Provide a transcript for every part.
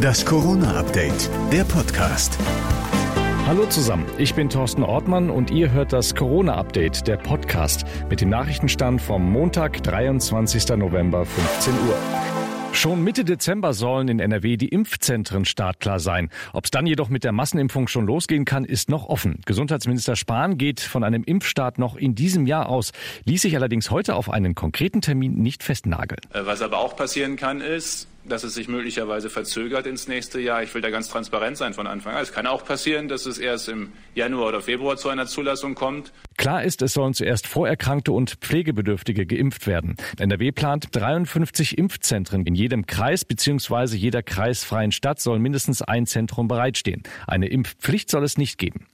Das Corona-Update, der Podcast. Hallo zusammen, ich bin Thorsten Ortmann und ihr hört das Corona-Update, der Podcast, mit dem Nachrichtenstand vom Montag, 23. November, 15 Uhr. Schon Mitte Dezember sollen in NRW die Impfzentren startklar sein. Ob es dann jedoch mit der Massenimpfung schon losgehen kann, ist noch offen. Gesundheitsminister Spahn geht von einem Impfstart noch in diesem Jahr aus, ließ sich allerdings heute auf einen konkreten Termin nicht festnageln. Äh, was aber auch passieren kann, ist, dass es sich möglicherweise verzögert ins nächste Jahr. Ich will da ganz transparent sein von Anfang an. Es kann auch passieren, dass es erst im Januar oder Februar zu einer Zulassung kommt. Klar ist, es sollen zuerst Vorerkrankte und Pflegebedürftige geimpft werden. NRW plant 53 Impfzentren. In jedem Kreis bzw. jeder kreisfreien Stadt soll mindestens ein Zentrum bereitstehen. Eine Impfpflicht soll es nicht geben.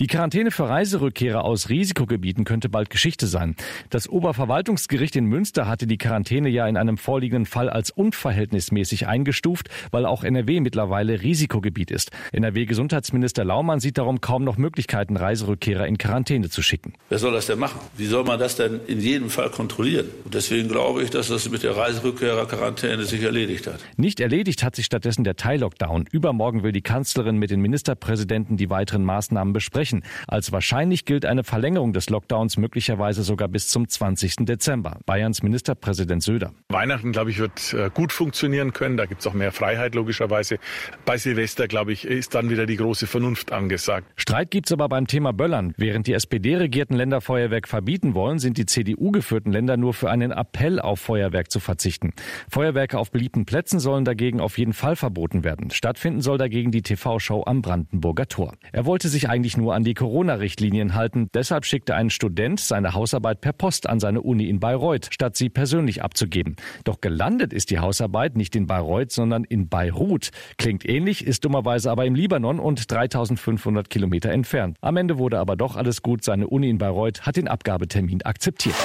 Die Quarantäne für Reiserückkehrer aus Risikogebieten könnte bald Geschichte sein. Das Oberverwaltungsgericht in Münster hatte die Quarantäne ja in einem vorliegenden Fall als unverhältnismäßig verhältnismäßig eingestuft, weil auch NRW mittlerweile Risikogebiet ist. NRW-Gesundheitsminister Laumann sieht darum kaum noch Möglichkeiten, Reiserückkehrer in Quarantäne zu schicken. Wer soll das denn machen? Wie soll man das denn in jedem Fall kontrollieren? Und deswegen glaube ich, dass das mit der Reiserückkehrerquarantäne sich erledigt hat. Nicht erledigt hat sich stattdessen der Teillockdown. Übermorgen will die Kanzlerin mit den Ministerpräsidenten die weiteren Maßnahmen besprechen. Als wahrscheinlich gilt eine Verlängerung des Lockdowns möglicherweise sogar bis zum 20. Dezember. Bayerns Ministerpräsident Söder. Weihnachten, glaube ich, wird äh, gut funktionieren können. Da gibt es auch mehr Freiheit logischerweise. Bei Silvester, glaube ich, ist dann wieder die große Vernunft angesagt. Streit gibt es aber beim Thema Böllern. Während die SPD-regierten Länder Feuerwerk verbieten wollen, sind die CDU-geführten Länder nur für einen Appell auf Feuerwerk zu verzichten. Feuerwerke auf beliebten Plätzen sollen dagegen auf jeden Fall verboten werden. Stattfinden soll dagegen die TV-Show am Brandenburger Tor. Er wollte sich eigentlich nur an die Corona-Richtlinien halten. Deshalb schickte ein Student seine Hausarbeit per Post an seine Uni in Bayreuth, statt sie persönlich abzugeben. Doch gelandet ist die Hausarbeit nicht in Bayreuth, sondern in Beirut. Klingt ähnlich, ist dummerweise aber im Libanon und 3500 Kilometer entfernt. Am Ende wurde aber doch alles gut. Seine Uni in Bayreuth hat den Abgabetermin akzeptiert.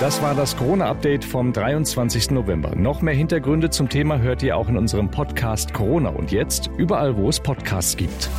Das war das Corona-Update vom 23. November. Noch mehr Hintergründe zum Thema hört ihr auch in unserem Podcast Corona und jetzt überall, wo es Podcasts gibt.